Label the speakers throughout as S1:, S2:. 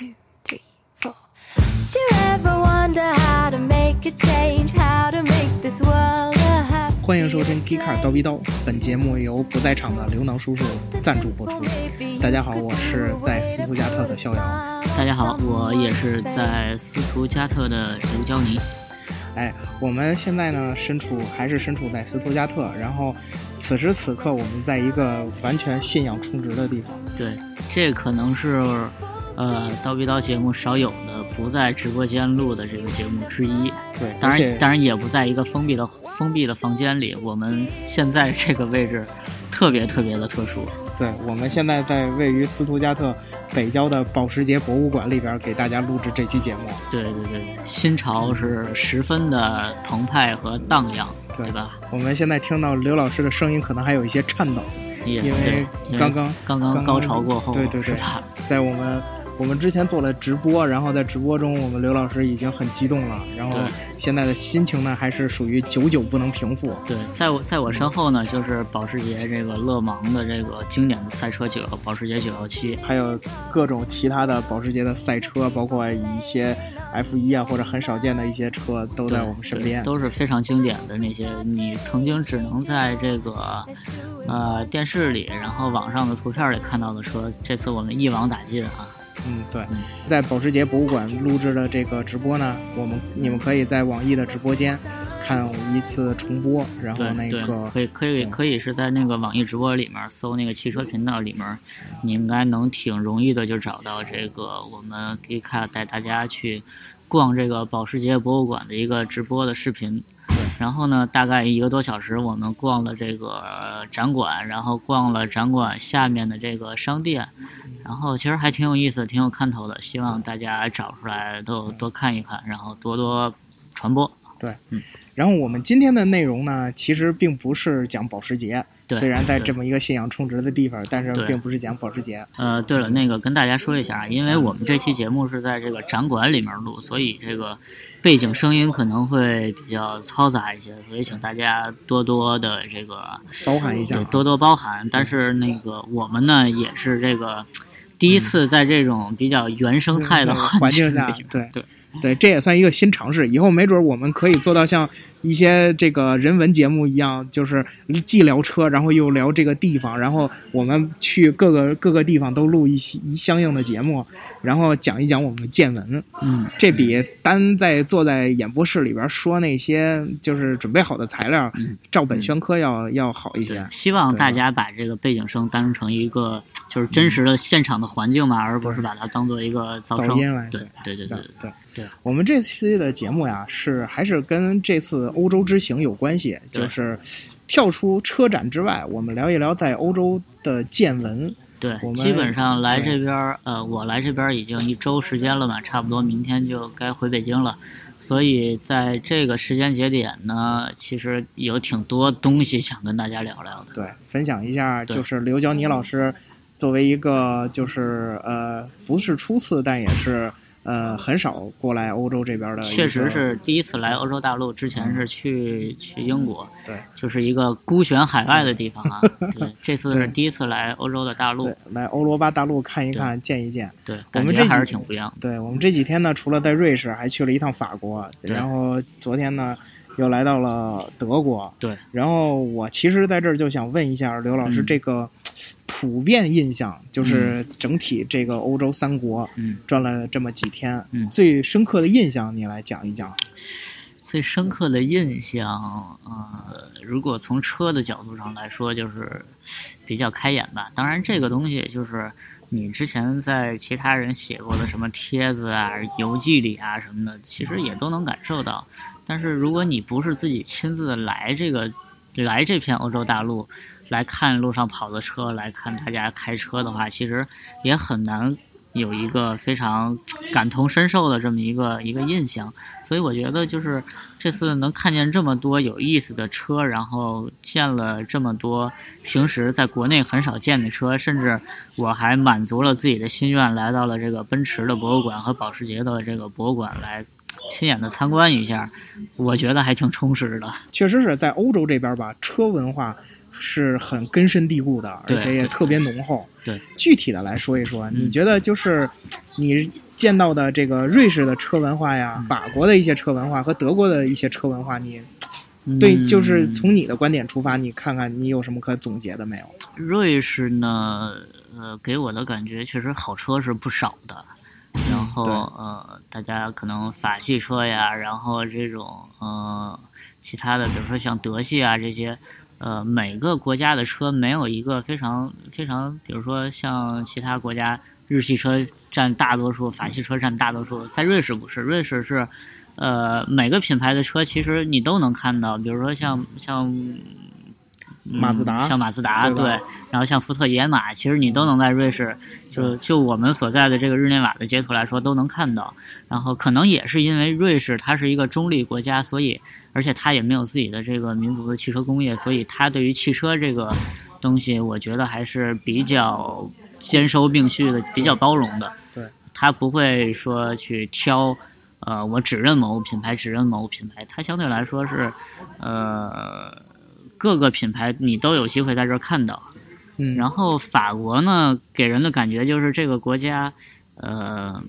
S1: two, three, four. Do you ever wonder how to make a change? How to make this world a happy
S2: 欢迎收听《g e e k a r 刀逼刀》，本节目由不在场的刘能叔叔赞助播出。大家好，我是在斯图加特的逍遥。
S3: 大家好，我也是在斯图加特的刘娇妮。
S2: 哎，我们现在呢，身处还是身处在斯图加特，然后此时此刻，我们在一个完全信仰充值的地方。
S3: 对，这可能是呃刀逼刀节目少有的不在直播间录的这个节目之一。
S2: 对，
S3: 当然，当然也不在一个封闭的封闭的房间里。我们现在这个位置特别特别的特殊。
S2: 对，我们现在在位于斯图加特北郊的保时捷博物馆里边给大家录制这期节目。
S3: 对对对，心潮是十分的澎湃和荡漾，
S2: 对
S3: 对吧？
S2: 我们现在听到刘老师的声音可能还有一些颤抖，
S3: 也
S2: 因为
S3: 对
S2: 刚刚
S3: 刚
S2: 刚刚
S3: 高潮过后，
S2: 对对对？在我们我们之前做了直播，然后在直播中，我们刘老师已经很激动了，然后现在的心情呢还是属于久久不能平复。
S3: 对，在我在我身后呢，就是保时捷这个勒芒的这个经典的赛车九保时捷九幺七。
S2: 还有各种其他的保时捷的赛车，包括一些 F 一啊或者很少见的一些车都在我们身边。
S3: 都是非常经典的那些，你曾经只能在这个呃电视里，然后网上的图片里看到的车，这次我们一网打尽啊！
S2: 嗯，对，在保时捷博物馆录制的这个直播呢，我们你们可以在网易的直播间看一次重播，然后那个，
S3: 可以可以可以是在那个网易直播里面搜那个汽车频道里面，你应该能挺容易的就找到这个我们 g e k 带大家去逛这个保时捷博物馆的一个直播的视频。然后呢，大概一个多小时，我们逛了这个呃展馆，然后逛了展馆下面的这个商店，然后其实还挺有意思，挺有看头的。希望大家找出来都多看一看，然后多多传播。
S2: 对，嗯然后我们今天的内容呢，其实并不是讲保时捷，虽然在这么一个信仰充值的地方，但是并不是讲保时捷。
S3: 呃，对了，那个跟大家说一下啊，因为我们这期节目是在这个展馆里面录，所以这个背景声音可能会比较嘈杂一些，所以请大家多多的这个
S2: 包涵一下啊，
S3: 对多多包涵。但是那个我们呢，也是这个第一次在这种比较原生态的
S2: 嗯环境
S3: 境
S2: 下对
S3: 对
S2: 对，这也算一个新尝试。以后没准我们可以做到像一些这个人文节目一样，就是既聊车，然后又聊这个地方，然后我们去各个各个地方都录一些一相应的节目，然后讲一讲我们的见闻。
S3: 嗯，
S2: 这比单在坐在演播室里边说那些就是准备好的材料，
S3: 嗯
S2: 照本宣科要要好一些。，
S3: 希望大家把这个背景声当成一个就是真实的现场的环境嘛，而不是把它当做一个噪声。
S2: 噪音来
S3: 对
S2: 对
S3: 对对对
S2: 对
S3: 对
S2: 我们这期的节目呀，是还是跟这次欧洲之行有关系，就是跳出车展之外，我们聊一聊在欧洲的见闻。
S3: 对
S2: 我们
S3: 基本上来这边儿，呃，我来这边已经一周时间了嘛，差不多明天就该回北京了。所以在这个时间节点呢，其实有挺多东西想跟大家聊聊的。
S2: 对，分享一下，就是刘娇妮老师作为一个就是呃不是初次，但也是呃很少过来欧洲这边的，
S3: 确实是第一次来欧洲大陆，之前是去去英国，
S2: 对
S3: 就是一个孤悬海外的地方啊。对，这次是第一次来欧洲的大陆
S2: 对，来欧罗巴大陆看一看，见一见。
S3: 对，
S2: 我
S3: 感觉还是挺不一样的。
S2: 对我们这几天呢，除了在瑞士，还去了一趟法国，然后昨天呢又来到了德国。
S3: 对，
S2: 然后我其实在这儿就想问一下刘老师，
S3: 嗯
S2: 这个普遍印象就是整体这个欧洲三国
S3: 嗯，
S2: 转了这么几天，
S3: 嗯
S2: 最深刻的印象你来讲一讲。
S3: 最深刻的印象，呃，如果从车的角度上来说，就是比较开眼吧。当然，这个东西就是你之前在其他人写过的什么帖子啊、游记里啊什么的，其实也都能感受到。但是，如果你不是自己亲自来这个来这片欧洲大陆，来看路上跑的车，来看大家开车的话，其实也很难有一个非常感同身受的这么一个一个印象。所以我觉得就是这次能看见这么多有意思的车，然后见了这么多平时在国内很少见的车，甚至我还满足了自己的心愿，来到了这个奔驰的博物馆和保时捷的这个博物馆来亲眼的参观一下，我觉得还挺充实的。
S2: 确实是在欧洲这边吧，车文化是很根深蒂固的，而且也特别浓厚。
S3: 对，
S2: 具体的来说一说，你觉得就是你见到的这个瑞士的车文化呀，法国的一些车文化和德国的一些车文化，你对，
S3: 嗯
S2: 就是从你的观点出发，你看看你有什么可总结的没有？
S3: 瑞士呢，呃，给我的感觉确实好车是不少的，然后
S2: 嗯
S3: 呃，大家可能法系车呀，然后这种呃其他的，比如说像德系啊这些，呃，每个国家的车没有一个非常非常，比如说像其他国家日系车占大多数，法系车占大多数，在瑞士不是，瑞士是。呃，每个品牌的车其实你都能看到，比如说像像嗯
S2: 马自达
S3: 像马自达
S2: 对吧
S3: 然后像福特野马，其实你都能在瑞士，就就我们所在的这个日内瓦的街头来说都能看到。然后可能也是因为瑞士它是一个中立国家，所以而且它也没有自己的这个民族的汽车工业，所以它对于汽车这个东西，我觉得还是比较兼收并蓄的，比较包容的。
S2: 对，
S3: 它不会说去挑。呃，我只认某个品牌，只认某个品牌，它相对来说是，呃，各个品牌你都有机会在这儿看到。
S2: 嗯，
S3: 然后法国呢，给人的感觉就是这个国家，呃，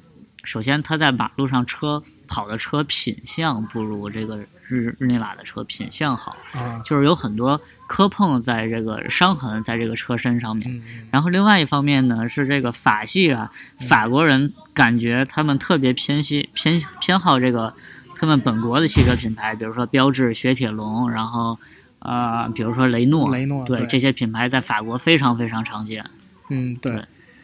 S3: 首先它在马路上车跑的车品相不如这个日日内瓦的车品相好，
S2: 啊，
S3: 就是有很多磕碰在这个伤痕在这个车身上面。
S2: 嗯，
S3: 然后另外一方面呢，是这个法系啊，法国人感觉他们特别偏西偏偏好这个他们本国的汽车品牌，比如说标致、雪铁龙，然后呃，比如说雷诺，
S2: 雷诺对
S3: 对这些品牌在法国非常非常常见。
S2: 嗯，对
S3: 对。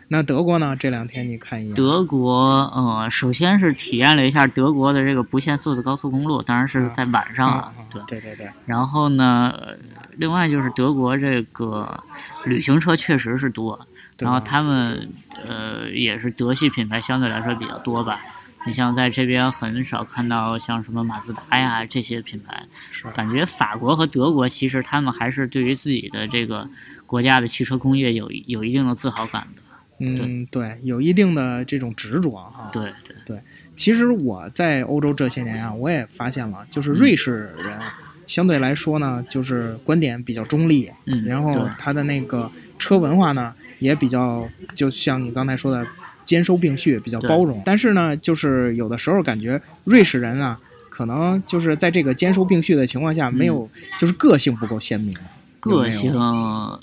S2: 那德国呢？这两天你看一眼，
S3: 德国，呃，首先是体验了一下德国的这个不限速的高速公路，当然是在晚上
S2: 啊
S3: 啊，对。
S2: 对对对，
S3: 然后呢，呃另外就是德国这个旅行车确实是多，然后他们呃也是德系品牌相对来说比较多吧。你像在这边很少看到像什么马自达呀这些品牌，
S2: 是
S3: 感觉法国和德国其实他们还是对于自己的这个国家的汽车工业有有一定的自豪感的。
S2: 嗯，对，有一定的这种执着哈。
S3: 对对对，
S2: 其实我在欧洲这些年啊，我也发现了，就是瑞士人相对来说呢，就是观点比较中立，
S3: 嗯，
S2: 然后他的那个车文化呢，也比较，就像你刚才说的，兼收并蓄，比较包容。但是呢，就是有的时候感觉瑞士人啊，可能就是在这个兼收并蓄的情况下，没有，就是个性不够鲜明。
S3: 个性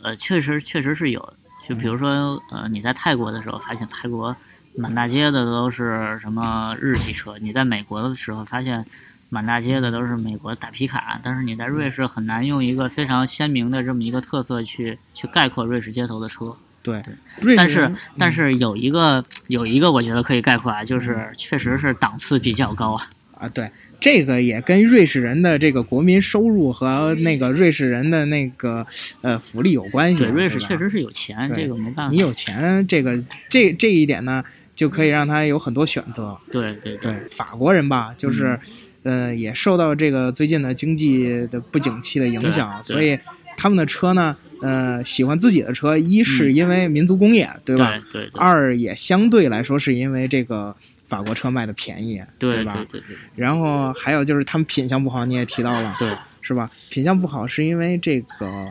S3: 呃，确实确实是有。就比如说，呃，你在泰国的时候，发现泰国满大街的都是什么日系车；你在美国的时候，发现满大街的都是美国大皮卡。但是你在瑞士很难用一个非常鲜明的这么一个特色去去概括瑞士街头的车。
S2: 对
S3: 对，但是但是有一个有一个我觉得可以概括啊，就是确实是档次比较高啊。
S2: 啊，对，这个也跟瑞士人的这个国民收入和那个瑞士人的那个呃福利有关系。
S3: 对，瑞士确实是有钱，这个没办法。
S2: 你有钱，这个这这一点呢，就可以让他有很多选择。
S3: 对对
S2: 对，法国人吧，就是，
S3: 嗯
S2: 呃，也受到这个最近的经济的不景气的影响，所以他们的车呢，呃，喜欢自己的车，一是因为民族工业，对吧？
S3: 对对对
S2: 二也相对来说是因为这个法国车卖的便宜，
S3: 对
S2: 吧？
S3: 对对对
S2: 然后还有就是他们品相不好，你也提到了，
S3: 对，
S2: 是吧？品相不好是因为这个，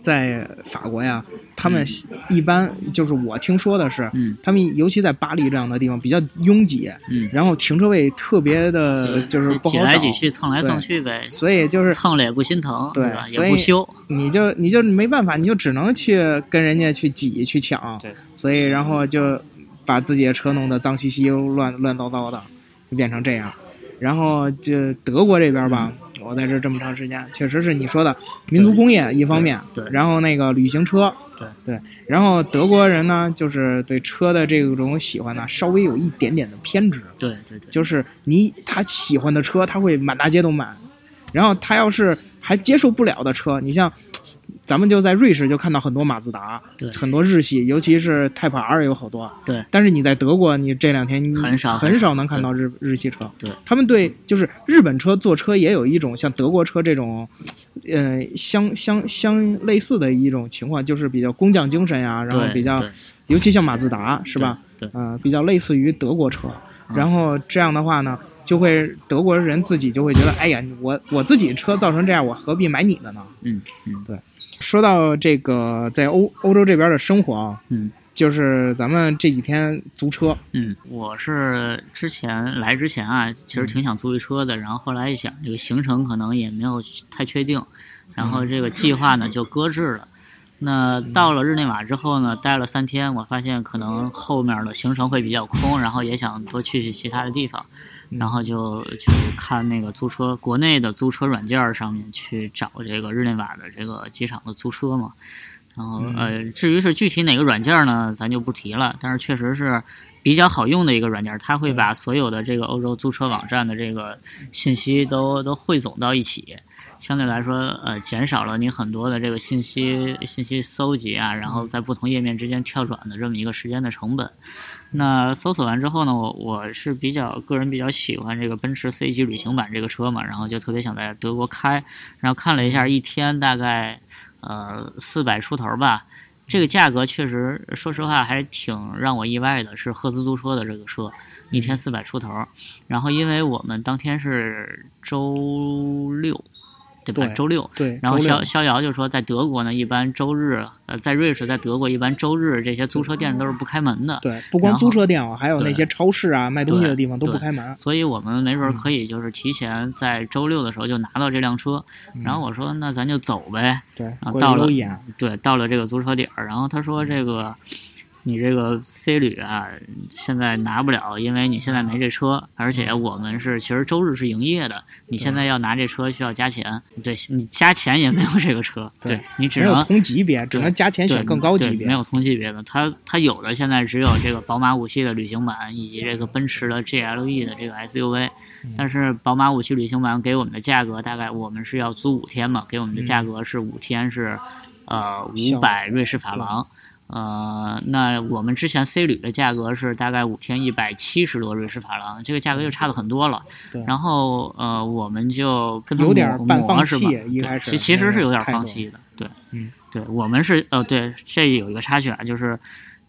S2: 在法国呀，他们一般就是我听说的是，
S3: 嗯。
S2: 他们尤其在巴黎这样的地方比较拥挤，
S3: 嗯。
S2: 然后停车位特别的，就是不
S3: 挤
S2: 好找，
S3: 来挤去，蹭来蹭去呗，
S2: 所以就是
S3: 蹭了也不心疼，
S2: 对？所以
S3: 也不修，
S2: 你就你就没办法，你就只能去跟人家去挤去抢，
S3: 对，
S2: 所以然后就把自己的车弄得脏兮兮、乱乱糟糟的，就变成这样。然后就德国这边吧，我在这这么长时间，确实是你说的民族工业一方面，
S3: 对对
S2: 然后那个旅行车，
S3: 对
S2: 对，然后德国人呢，就是对车的这种喜欢呢，稍微有一点点的偏执，
S3: 对对对，
S2: 就是你他喜欢的车，他会满大街都买，然后他要是还接受不了的车，你像咱们就在瑞士就看到很多马自达
S3: 对，
S2: 很多日系，尤其是 Type R 有好多。
S3: 对
S2: 但是你在德国，你这两天你
S3: 很少
S2: 很少能看到日日系车。
S3: 对，
S2: 他们对就是日本车坐车也有一种像德国车这种，呃，相相相类似的一种情况，就是比较工匠精神呀，然后比较尤其像马自达是吧？？
S3: 对，对
S2: 呃，比较类似于德国车，
S3: 嗯
S2: 然后这样的话呢，就会德国人自己就会觉得，哎呀，我我自己车造成这样，我何必买你的呢？
S3: 嗯嗯。对。
S2: 说到这个在欧欧洲这边的生活啊，
S3: 嗯。
S2: 就是咱们这几天租车，
S3: 嗯，我是之前来之前啊，其实挺想租一车的，然后后来一想，这个行程可能也没有太确定，然后这个计划呢就搁置了。那到了日内瓦之后呢，待了三天，我发现可能后面的行程会比较空，然后也想多去去其他的地方，然后就去看那个租车，国内的租车软件上面去找这个日内瓦的这个机场的租车嘛。然后呃，至于是具体哪个软件呢，咱就不提了。但是确实是比较好用的一个软件，它会把所有的这个欧洲租车网站的这个信息都都汇总到一起，相对来说呃减少了你很多的这个信息信息搜集啊，然后在不同页面之间跳转的这么一个时间的成本。那搜索完之后呢，我我是比较个人比较喜欢这个奔驰 C 级旅行版这个车嘛，然后就特别想在德国开，然后看了一下，一天大概。呃，四百出头吧，这个价格确实，说实话还挺让我意外的。是赫兹租车的这个车，一天四百出头。然后，因为我们当天是周六。对吧？周六，
S2: 对。
S3: 然后逍逍遥就说，在德国呢，一般周日，呃，在瑞士，在德国一般周日这些租车店都是不开门的。
S2: 对，不光租车店啊，还有那些超市啊，卖东西的地方都不开门。
S3: 所以我们没准可以就是提前在周六的时候就拿到这辆车。然后我说，那咱就走呗。
S2: 对。
S3: 然后到了，对，到了这个租车点儿，然后他说这个。你这个 C 旅啊，现在拿不了，因为你现在没这车，而且我们是其实周日是营业的，你现在要拿这车需要加钱，对你加钱也没有这个车，对你只能
S2: 同级别，只能加钱选更高级别，
S3: 没有同级别的，它它有的现在只有这个宝马五系的旅行版以及这个奔驰的 GLE 的这个 SUV，但是宝马五系旅行版给我们的价格大概我们是要租五天嘛，给我们的价格是五天是呃五百瑞士法郎。呃，那我们之前 C 旅的价格是大概五天一百七十多瑞士法郎，这个价格就差的很多了。
S2: 对。
S3: 然后呃，我们就跟
S2: 有点半放
S3: 弃，
S2: 一开始
S3: 其实是有点放弃的。对，
S2: 嗯，
S3: 对我们是呃，对，这有一个插曲啊，就是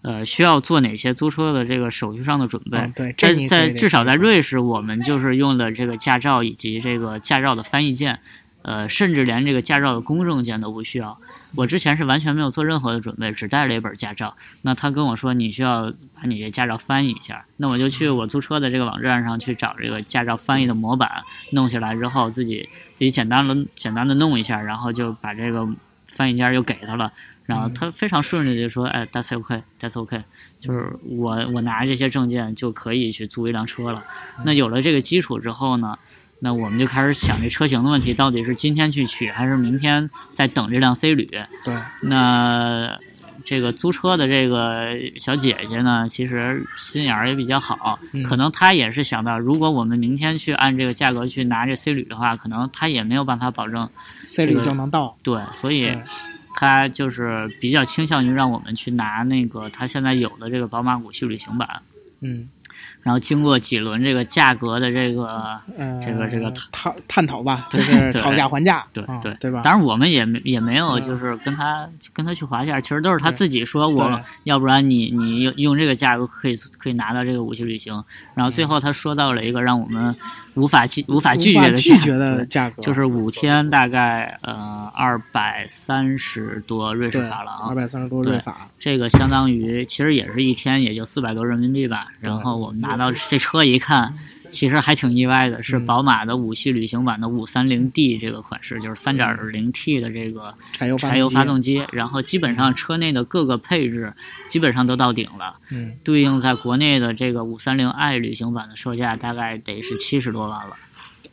S3: 呃，需要做哪些租车的这个手续上的准备？
S2: 对，
S3: 在在至少在瑞士，我们就是用的这个驾照以及这个驾照的翻译件。呃，甚至连这个驾照的公证件都不需要。我之前是完全没有做任何的准备，只带了一本驾照。那他跟我说，你需要把你这驾照翻译一下。那我就去我租车的这个网站上去找这个驾照翻译的模板，弄下来之后，自己自己简单的简单的弄一下，然后就把这个翻译件又给他了。然后他非常顺利的就说：“哎，That's OK，That's OK。”就是我我拿这些证件就可以去租一辆车了。那有了这个基础之后呢？那我们就开始想这车型的问题，到底是今天去取，还是明天再等这辆 C 旅？
S2: 对。
S3: 那这个租车的这个小姐姐呢，其实心眼儿也比较好，可能她也是想到，如果我们明天去按这个价格去拿这 C 旅的话，可能她也没有办法保证
S2: C 旅就能到。
S3: 对，所以她就是比较倾向于让我们去拿那个她现在有的这个宝马五系旅行版。
S2: 嗯。
S3: 然后经过几轮这个价格的这个这个这个
S2: 探探讨吧，就是讨价还价，
S3: 对对
S2: 对吧？
S3: 当然我们也没也没有就是跟他跟他去划价，其实都是他自己说，我要不然你你用用这个价格可以可以拿到这个五系旅行。然后最后他说到了一个让我们无法拒无法拒绝的
S2: 拒绝的价格，
S3: 就是五天大概呃二百三十多瑞士法郎，
S2: 二百三十多瑞法，
S3: 这个相当于其实也是一天也就四百多人民币吧。然后我们拿。拿到这车一看，其实还挺意外的，是宝马的五系旅行版的五三零 D 这个款式，就是三点零 T 的这个柴油
S2: 柴
S3: 油发动机，然后基本上车内的各个配置基本上都到顶了，
S2: 嗯，
S3: 对应在国内的这个五三零 i 旅行版的售价大概得是七十多万了。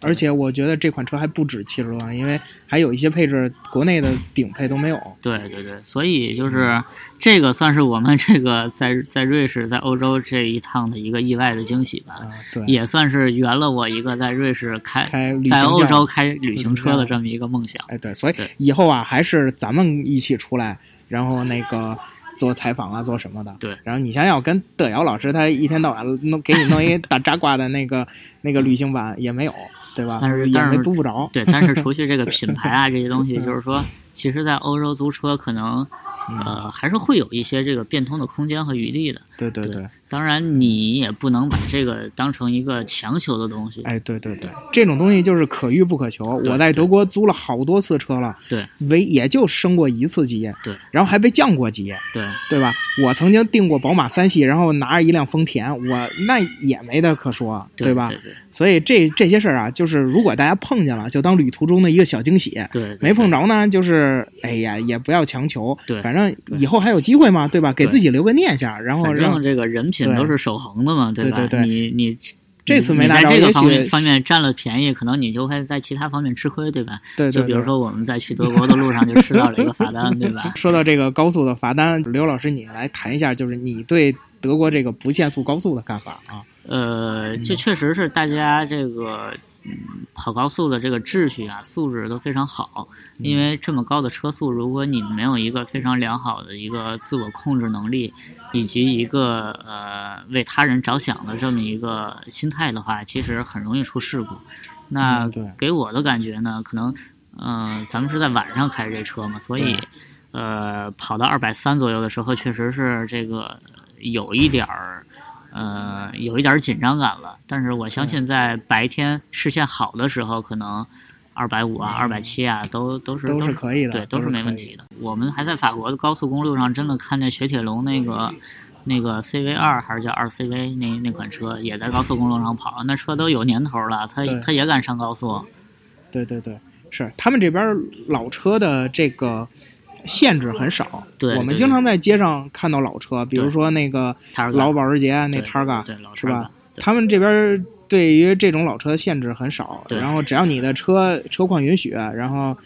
S2: 而且我觉得这款车还不止七十多万，因为还有一些配置国内的顶配都没有。
S3: 对对对，所以就是这个算是我们这个在在瑞士在欧洲这一趟的一个意外的惊喜吧。
S2: 对，
S3: 也算是圆了我一个在瑞士
S2: 开
S3: 在欧洲开旅行车的这么一个梦想。
S2: 哎，对，所以以后啊，还是咱们一起出来，然后那个做采访啊，做什么的。
S3: 对，
S2: 然后你想想，跟德瑶老师他一天到晚弄给你弄一 大扎挂的那个那个旅行版也没有。对吧？
S3: 但是
S2: 但是租不着。
S3: 对，但是 除去这个品牌啊这些东西，就是说，其实，在欧洲租车可能
S2: 嗯
S3: 呃，还是会有一些这个变通的空间和余地的。对
S2: 对对对，
S3: 当然，你也不能把这个当成一个强求的东西。
S2: 哎，对对对，这种东西就是可遇不可求。我在德国租了好多次车了，
S3: 对
S2: 唯也就升过一次级，
S3: 对
S2: 然后还被降过级，
S3: 对
S2: 对吧？我曾经订过宝马三系，然后拿着一辆丰田，我那也没得可说，吧？
S3: 对对
S2: 所以这这些事儿啊，就是如果大家碰见了，就当旅途中的一个小惊喜；
S3: 对对，
S2: 没碰着呢，就是哎呀，也不要强求，
S3: 对
S2: 反正以后还有机会嘛，对吧？给自己留个念想，然后让
S3: 正这个人品都是守恒的嘛，吧？
S2: 对对对
S3: 你你
S2: 这次没拿着
S3: 在这个方面方面占了便宜，可能你就会在其他方面吃亏，对吧？
S2: 对对
S3: 就比如。说我们在去德国的路上就吃到了一个罚单，对吧？
S2: 说到这个高速的罚单，刘老师你来谈一下，就是你对德国这个不限速高速的看法啊？
S3: 呃，这确实是大家这个嗯跑高速的这个秩序啊素质都非常好，因为这么高的车速，如果你没有一个非常良好的一个自我控制能力，以及一个呃为他人着想的这么一个心态的话，其实很容易出事故。那给我的感觉呢，可能嗯、呃咱们是在晚上开这车嘛，所以呃跑到二百三左右的时候，确实是这个有一点儿。呃，有一点儿紧张感了，但是我相信在白天视线好的时候，可能二百五啊、二百七啊，都都是
S2: 都
S3: 是
S2: 是可以的
S3: 对，都是没问题的。我们还在法国的高速公路上，真的看见雪铁龙那个那个 CV 二还是叫二 CV 那那款车，也在高速公路上跑，那车都有年头了，它
S2: 对。
S3: 它也敢上高速。
S2: 对对对，是他们这边老车的这个限制很少。我们经常在街上看到老车，比如说那个老保时捷那
S3: 对
S2: Targa，是吧他们这边对于这种老车的限制很少，然后只要你的车车况允许，然后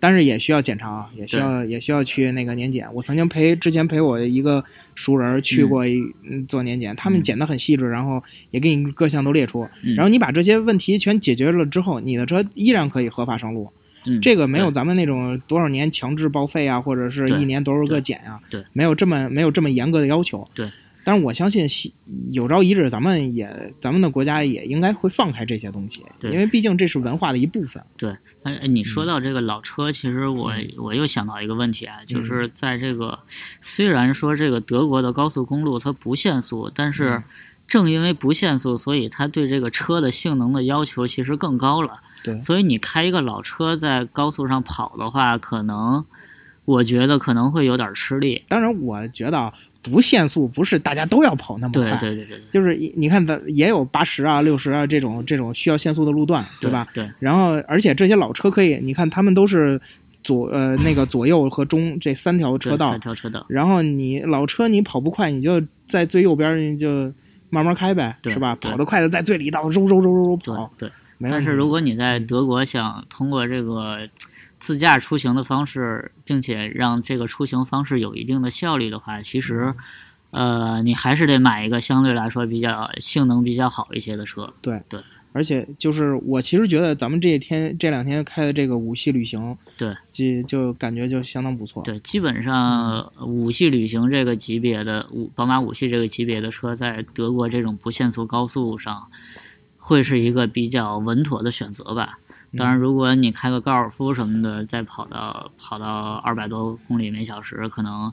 S2: 但是也需要检查，也需要也需要去那个年检。我曾经陪之前陪我一个熟人去过一、嗯做年检，他们
S3: 嗯
S2: 检的很细致，然后也给你各项都列出，
S3: 嗯
S2: 然后你把这些问题全解决了之后，你的车依然可以合法上路。
S3: 嗯，
S2: 这个没有咱们那种多少年强制报废啊，或者是一年多少个检啊，
S3: 对
S2: 没有这么没有这么严格的要求。
S3: 对，
S2: 但是我相信西有朝一日咱们也咱们的国家也应该会放开这些东西，
S3: 对
S2: 因为毕竟这是文化的一部分。
S3: 对，但是你说到这个老车，其实我
S2: 嗯
S3: 我又想到一个问题啊，就是在这个虽然说这个德国的高速公路它不限速，但
S2: 嗯
S3: 是正因为不限速，所以它对这个车的性能的要求其实更高了。
S2: 对
S3: 所以你开一个老车在高速上跑的话，可能我觉得可能会有点吃力。
S2: 当然，我觉得啊不限速不是大家都要跑那么快，
S3: 对对对对，
S2: 就是你看咱也有八十啊、六十啊这种这种需要限速的路段，
S3: 对
S2: 吧？？
S3: 对
S2: 然后，而且这些老车可以，你看他们都是左呃那个左右和中这三条车道
S3: 三，条车道。
S2: 然后你老车你跑不快，你就在最右边儿你就慢慢开呗，是吧？跑得快的在最里道揉揉揉揉揉
S3: 对。但是如果你在德国想通过这个自驾出行的方式，并且让这个出行方式有一定的效率的话，其实，呃，你还是得买一个相对来说比较性能比较好一些的车。
S2: 对
S3: 对，
S2: 而且就是我其实觉得咱们这一天这两天开的这个五系旅行，
S3: 对
S2: 就就感觉就相当不错。
S3: 对，基本上五系旅行这个级别的五宝马五系这个级别的车，在德国这种不限速高速上，会是一个比较稳妥的选择吧。当然，如果你开个高尔夫什么的，再跑到跑到二百多公里每小时，可能、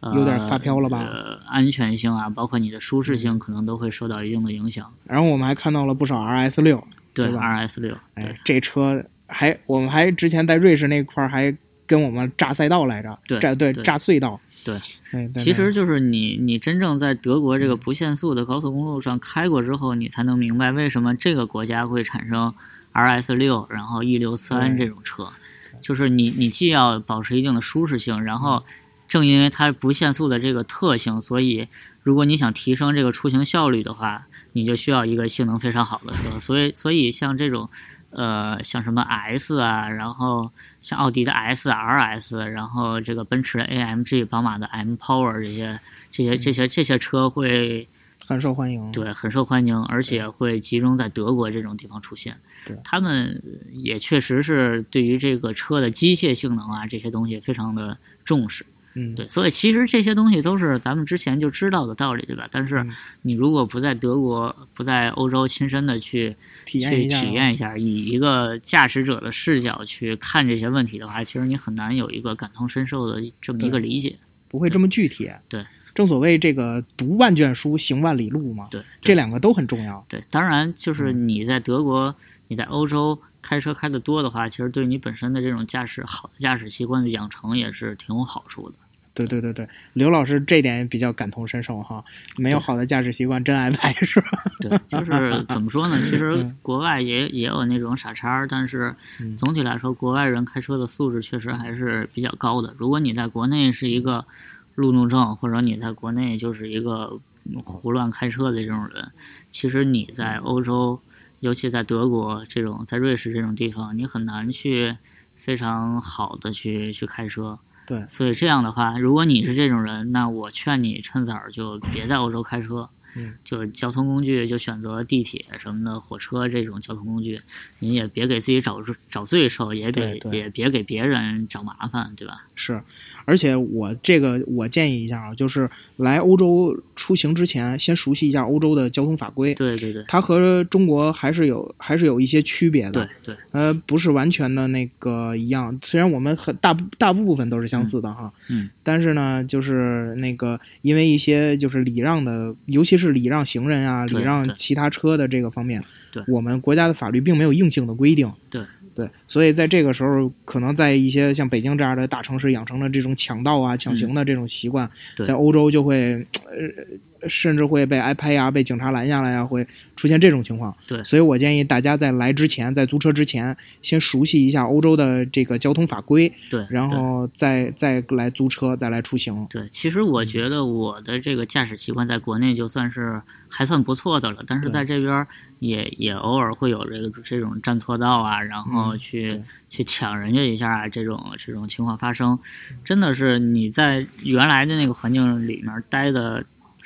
S3: 呃、
S2: 有点发飘了吧
S3: 安全性啊，包括你的舒适性，可能都会受到一定的影响。
S2: 然后我们还看到了不少 RS 六，
S3: 对
S2: 对吧
S3: ，RS 六，对
S2: 哎，这车还我们还之前在瑞士那块儿还跟我们炸赛道来着，
S3: 对
S2: 炸对
S3: 对
S2: 炸隧道，
S3: 对。
S2: 哎，
S3: 其实就是你，你真正在德国
S2: 嗯
S3: 这个不限速的高速公路上开过之后，你才能明白为什么这个国家会产生 RS 六，然后 E 六三这种车。就是你，你既要保持一定的舒适性，然后正因为它不限速的这个特性，所以如果你想提升这个出行效率的话，你就需要一个性能非常好的车。所以，所以像这种。呃，像什么 S 啊，然后像奥迪的 S、RS，然后这个奔驰的 AMG、宝马的 M Power 这些、这些、这些、这些车会
S2: 很受欢迎。
S3: 对很受欢迎，而且会集中在德国这种地方出现。
S2: 对
S3: 他们也确实是对于这个车的机械性能啊这些东西非常的重视。
S2: 嗯，
S3: 对，所以其实这些东西都是咱们之前就知道的道理，对吧？但是
S2: 嗯
S3: 你如果不在德国、不在欧洲亲身的去去
S2: 体验一下
S3: 体验一下，以一个驾驶者的视角去看这些问题的话，其实你很难有一个感同身受的这么一个理解。
S2: 不会这么具体。
S3: 对，
S2: 正所谓这个读万卷书，行万里路嘛，
S3: 对，
S2: 这两个都很重要。
S3: 对，当然就是
S2: 嗯
S3: 你在德国，你在欧洲开车开的多的话，其实对你本身的这种驾驶好的驾驶习惯的养成也是挺有好处的。
S2: 对对对对，刘老师这点比较感同身受哈，没有好的驾驶习惯，真挨拍是吧？
S3: 对，就是怎么说呢？其实
S2: 嗯
S3: 国外也也有那种傻叉，但是
S2: 嗯
S3: 总体来说，国外人开车的素质确实还是比较高的。如果你在国内是一个路怒症，或者你在国内就是一个嗯胡乱开车的这种人，其实你在欧洲，尤其在德国这种，在瑞士这种地方，你很难去非常好的去去开车。
S2: 对，
S3: 所以这样的话，如果你是这种人，那我劝你趁早就别在欧洲开车。
S2: 嗯，
S3: 就交通工具就选择地铁什么的，火车这种交通工具，你也别给自己找找罪受，也别
S2: 对对
S3: 也别给别人找麻烦，对吧？
S2: 是，而且我这个我建议一下啊，就是来欧洲出行之前，先熟悉一下欧洲的交通法规。
S3: 对对对
S2: 它和中国还是有还是有一些区别的。
S3: 对对，
S2: 呃，不是完全的那个一样。虽然我们很大部大部分都是相似的哈，
S3: 嗯，
S2: 但是呢，就是那个因为一些就是礼让的，尤其是礼让行人啊、礼让其他车的这个方面，
S3: 对。
S2: 我们国家的法律并没有硬性的规定。
S3: 对。
S2: 对，所以在这个时候，可能在一些像北京这样的大城市养成了这种抢道啊、抢行的这种习惯，
S3: 嗯
S2: 在欧洲就会呃，甚至会被挨拍呀、被警察拦下来呀，会出现这种情况。
S3: 对。
S2: 所以我建议大家在来之前，在租车之前，先熟悉一下欧洲的这个交通法规，
S3: 对，
S2: 然后再再来租车，再来出行。
S3: 对，其实我觉得我的这个驾驶习惯在国内就算是还算不错的了，但是在这边儿也也偶尔会有这个这种占错道啊，然后
S2: 嗯
S3: 去、
S2: 对。
S3: 去抢人家一下啊，这种这种情况发生，真的是你在原来的那个环境里面待的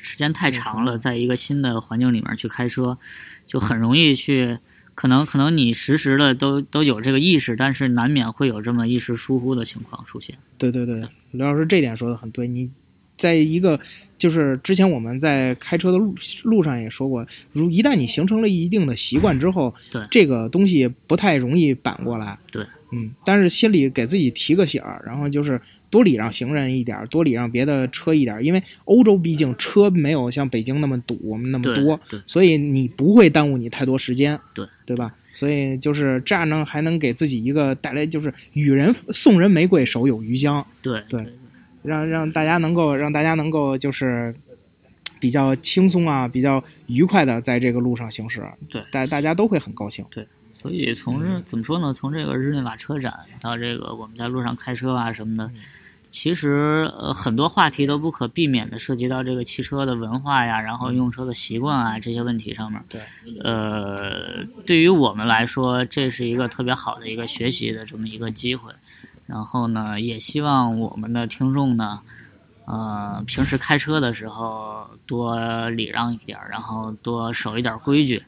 S3: 时间太长了，在一个新的环境里面去开车，就很容易去。可能可能你时时的都都有这个意识，但是难免会有这么一时疏忽的情况出现。
S2: 对对对，刘老师这点说的很对。你在一个就是之前我们在开车的路路上也说过，如一旦你形成了一定的习惯之后，
S3: 对
S2: 这个东西不太容易扳过来。
S3: 对，
S2: 嗯，但是心里给自己提个醒儿，然后就是多礼让行人一点儿，多礼让别的车一点儿，因为欧洲毕竟车没有像北京那么堵，我们那么多，
S3: 对
S2: 所以你不会耽误你太多时间。
S3: 对，
S2: 对吧？所以就是这样呢，还能给自己一个带来，就是与人送人玫瑰，手有余香。
S3: 对
S2: 对让让大家能够让大家能够就是比较轻松啊，比较愉快的在这个路上行驶，
S3: 对
S2: 大大家都会很高兴。
S3: 对所以从怎么说呢？从这个日内瓦车展到这个我们在路上开车啊什么
S2: 嗯
S3: 的，其实呃很多话题都不可避免的涉及到这个汽车的文化呀，然后用车的习惯啊这些问题上面。
S2: 对，
S3: 呃，对于我们来说，这是一个特别好的一个学习的这么一个机会。然后呢，也希望我们的听众呢，呃，平时开车的时候多礼让一点，然后多守一点规矩。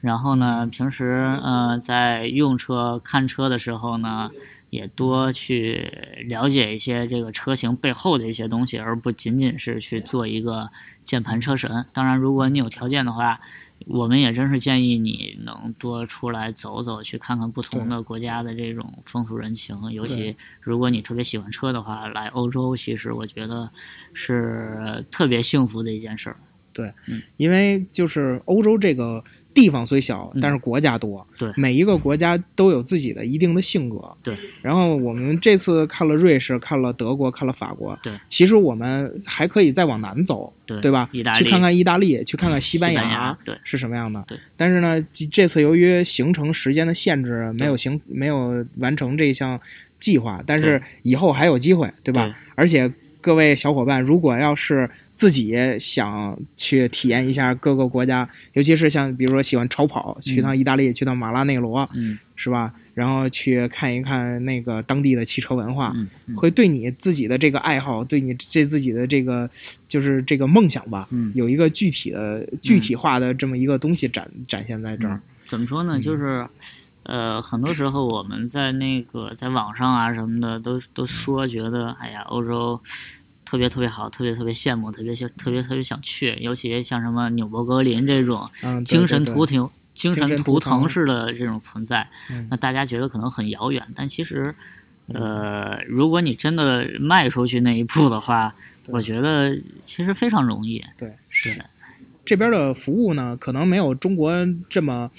S3: 然后呢，平时呃在用车看车的时候呢，也多去了解一些这个车型背后的一些东西，而不仅仅是去做一个键盘车神。当然，如果你有条件的话，我们也真是建议你能多出来走走，去看看不同的国家的这种风土人情。尤其如果你特别喜欢车的话，来欧洲其实我觉得是特别幸福的一件事儿。
S2: 因为就是欧洲这个地方虽小，
S3: 嗯
S2: 但是国家多，
S3: 对
S2: 每一个国家都有自己的一定的性格。
S3: 对，
S2: 然后我们这次看了瑞士，看了德国，看了法国，
S3: 对，
S2: 其实我们还可以再往南走，
S3: 对
S2: 对吧？
S3: 意大利
S2: 去看看意大利，去看看西班
S3: 牙对
S2: 是什么样的。
S3: 对，
S2: 但是呢，这这次由于行程时间的限制，没有行没有完成这项计划，但是以后还有机会，对吧？
S3: 对
S2: 而且各位小伙伴，如果要是自己想去体验一下各个国家，尤其是像比如说喜欢超跑，去趟意大利，去趟马拉内罗，
S3: 嗯
S2: 是吧？然后去看一看那个当地的汽车文化，会对你自己的这个爱好，对你这自己的这个就是这个梦想吧，
S3: 嗯
S2: 有一个具体的、具体化的这么一个东西展展现在这儿。
S3: 怎么说呢？就是，呃，很多时候我们在那个在网上啊什么的，都都说觉得，哎呀，欧洲特别特别好，特别特别羡慕，特别想特别特别想去。尤其像什么纽博格林这种精神图腾、精
S2: 精神
S3: 神图
S2: 图腾
S3: 腾式的这种存在，
S2: 嗯
S3: 那大家觉得可能很遥远，但其实。呃，如果你真的迈出去那一步的话，我觉得其实非常容易。
S2: 对，
S3: 对
S2: 是这边的服务呢，可能没有中国这么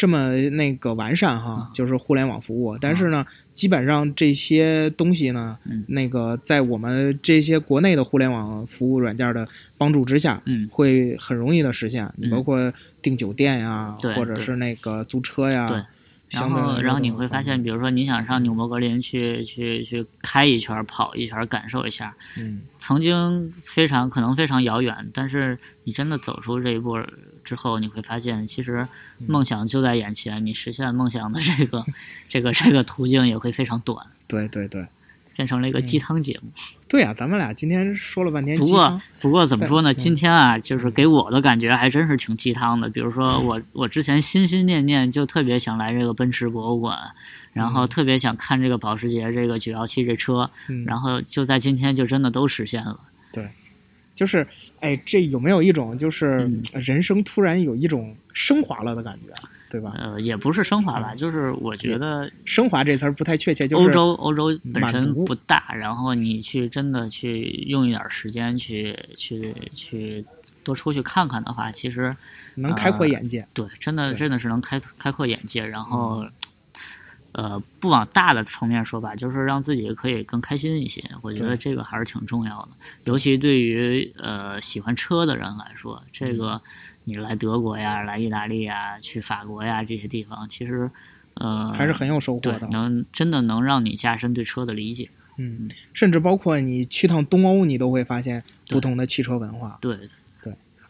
S2: 这么那个完善哈，
S3: 啊
S2: 就是互联网服务。但是呢，基本上这些东西呢，
S3: 嗯
S2: 那个在我们这些国内的互联网服务软件的帮助之下，
S3: 嗯
S2: 会很容易的实现。包括订酒店呀，或者是那个租车呀，
S3: 对
S2: 对来
S3: 后，然后你会发现，比如说你想上纽博格林去去去开一圈儿、跑一圈儿，感受一下，
S2: 嗯，
S3: 曾经非常可能非常遥远，但是你真的走出这一步之后，你会发现，其实
S2: 嗯
S3: 梦想就在眼前，你实现梦想的这个这个这个途径也会非常短，
S2: 对对对。
S3: 变成了一个鸡汤节目。
S2: 对呀、咱们俩今天说了半天
S3: 不过，不过怎么说呢？今天啊，就是给我的感觉还真是挺鸡汤的。比如说
S2: 嗯
S3: 我我之前心心念念就特别想来这个奔驰博物馆，然后特别想看这个保时捷这个九幺七这车，
S2: 嗯，
S3: 然后就在今天就真的都实现了。
S2: 就是，哎，这有没有一种就是
S3: 嗯
S2: 人生突然有一种升华了的感觉，对吧？
S3: 呃，也不是升华
S2: 嗯
S3: 吧，就是我觉得
S2: 升华这词儿不太确切，就是
S3: 欧洲欧洲本身不大，然后你去真的去用一点时间去去去多出去看看的话，其实
S2: 能开阔眼界。
S3: 对，真的真的是能开开阔眼界，然后。呃，不往大的层面说吧，就是让自己可以更开心一些。我觉得这个还是挺重要的，尤其对于呃喜欢车的人来说，这
S2: 嗯
S3: 个你来德国呀、来意大利呀、去法国呀这些地方，其实呃
S2: 还是很有收获的，
S3: 能真的能让你加深对车的理解。
S2: 嗯，甚至包括你去趟东欧，你都会发现不同的汽车文化。
S3: 对，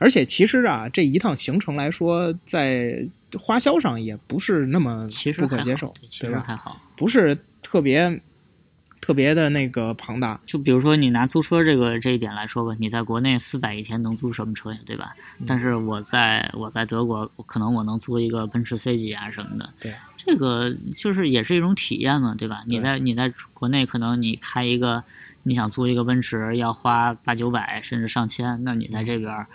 S2: 而且其实啊，这一趟行程来说，在花销上也不是那么
S3: 其实
S2: 不可接受
S3: 对，其？实还好。
S2: 不是特别特别的那个庞大。
S3: 就比如说你拿租车这个这一点来说吧，你在国内四百一天能租什么车呀，对吧？
S2: 嗯
S3: 但是我在我在德国，可能我能租一个奔驰 C 级啊什么的。
S2: 对，
S3: 这个就是也是一种体验嘛，对吧？你在你在国内可能你开一个，你想租一个奔驰要花八九百甚至上千，那你在这边儿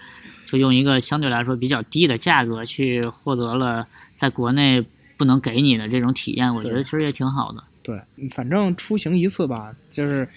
S3: 就用一个相对来说比较低的价格去获得了在国内不能给你的这种体验，我觉得其实也挺好的。
S2: 对，反正出行一次吧，就是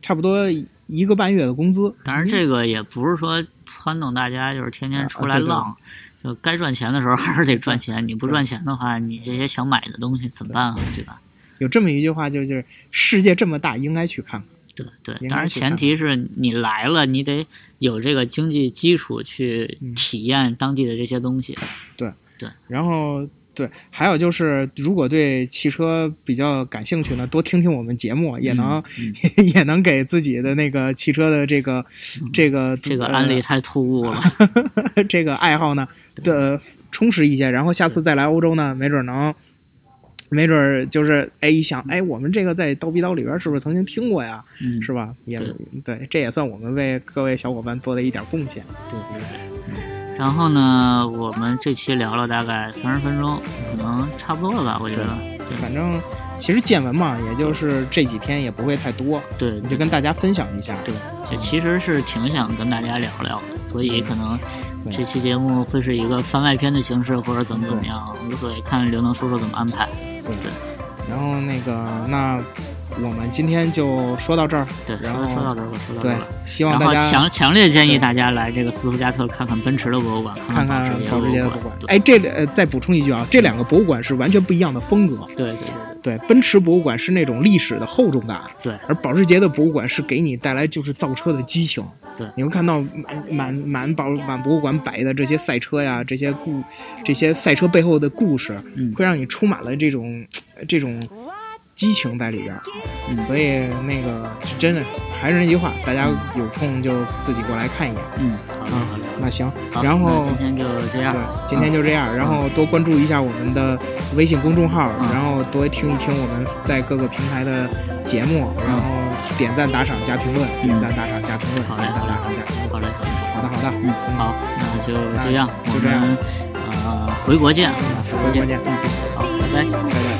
S2: 差不多一个半月的工资。
S3: 当然，这个也不是说撺掇大家就是天天出来
S2: 啊对对
S3: 浪，就该赚钱的时候还是得赚钱。你不赚钱的话，你这些想买的东西怎么办啊？对吧？
S2: 有这么一句话，就就是世界这么大，应该去看看。
S3: 对对，当然前提是你来了，你得有这个经济基础去
S2: 嗯
S3: 体验当地的这些东西。
S2: 对对然后对，还有就是，如果对汽车比较感兴趣呢，多听听我们节目，也能、
S3: 嗯
S2: 也能给自己的那个汽车的这个、这个
S3: 这个
S2: 呃
S3: 案例太突兀了。
S2: 这个爱好呢的充实一些，然后下次再来欧洲呢，没准能。没准儿就是哎一想哎，我们这个在刀逼刀里边是不是曾经听过呀？
S3: 嗯，
S2: 是吧？也
S3: 对
S2: 对，这也算我们为各位小伙伴做的一点贡献。
S3: 对对对。然后呢，我们这期聊了大概三十分钟，可能差不多了吧？我觉得。
S2: 反正其实见闻嘛，也就是这几天也不会太多，
S3: 对，
S2: 你就跟大家分享一下。
S3: 对，就其实是挺想跟大家聊聊，所以可能这期节目会是一个番外篇的形式，或者怎么怎么样，无所谓，看刘能叔叔怎么安排。
S2: 对然后那个，那我们今天就说到这儿。
S3: 对，
S2: 然后
S3: 说说到这儿吧，说到这
S2: 对
S3: 儿
S2: 希望大家
S3: 强强烈建议大家来这个斯图加特看看奔驰的博物馆，
S2: 看
S3: 看
S2: 看
S3: 保时捷
S2: 的博物馆。。哎，这呃，再补充一句啊，这两个博物馆是完全不一样的风格。
S3: 对对对
S2: 对，奔驰博物馆是那种历史的厚重感，
S3: 对
S2: 而保时捷的博物馆是给你带来就是造车的激情。
S3: 对
S2: 你会看到满满满保满博物馆摆的这些赛车呀，这些故这些赛车背后的故事，
S3: 嗯
S2: 会让你充满了这种这种激情在里边儿。
S3: 嗯
S2: 所以那个是真的，还是那句话，大家有空就自己过来看一眼。
S3: 嗯，好嘞
S2: 啊
S3: 好的。
S2: 那行，然后
S3: 今天就这样
S2: 对，，今天就这样，然后多关注一下我们的微信公众号，然后多听一听我们在各个平台的节目，然后点赞、打赏、加评论，点赞、打赏、加评论，
S3: 好嘞
S2: 点赞、
S3: 好嘞
S2: 打赏、加评论。
S3: 好嘞好嘞。
S2: 好的，好的，
S3: 嗯，好，那就这样，
S2: 就这样
S3: 我们呃，回国见，
S2: 回国见
S3: 嗯，好，拜拜。
S2: 拜拜。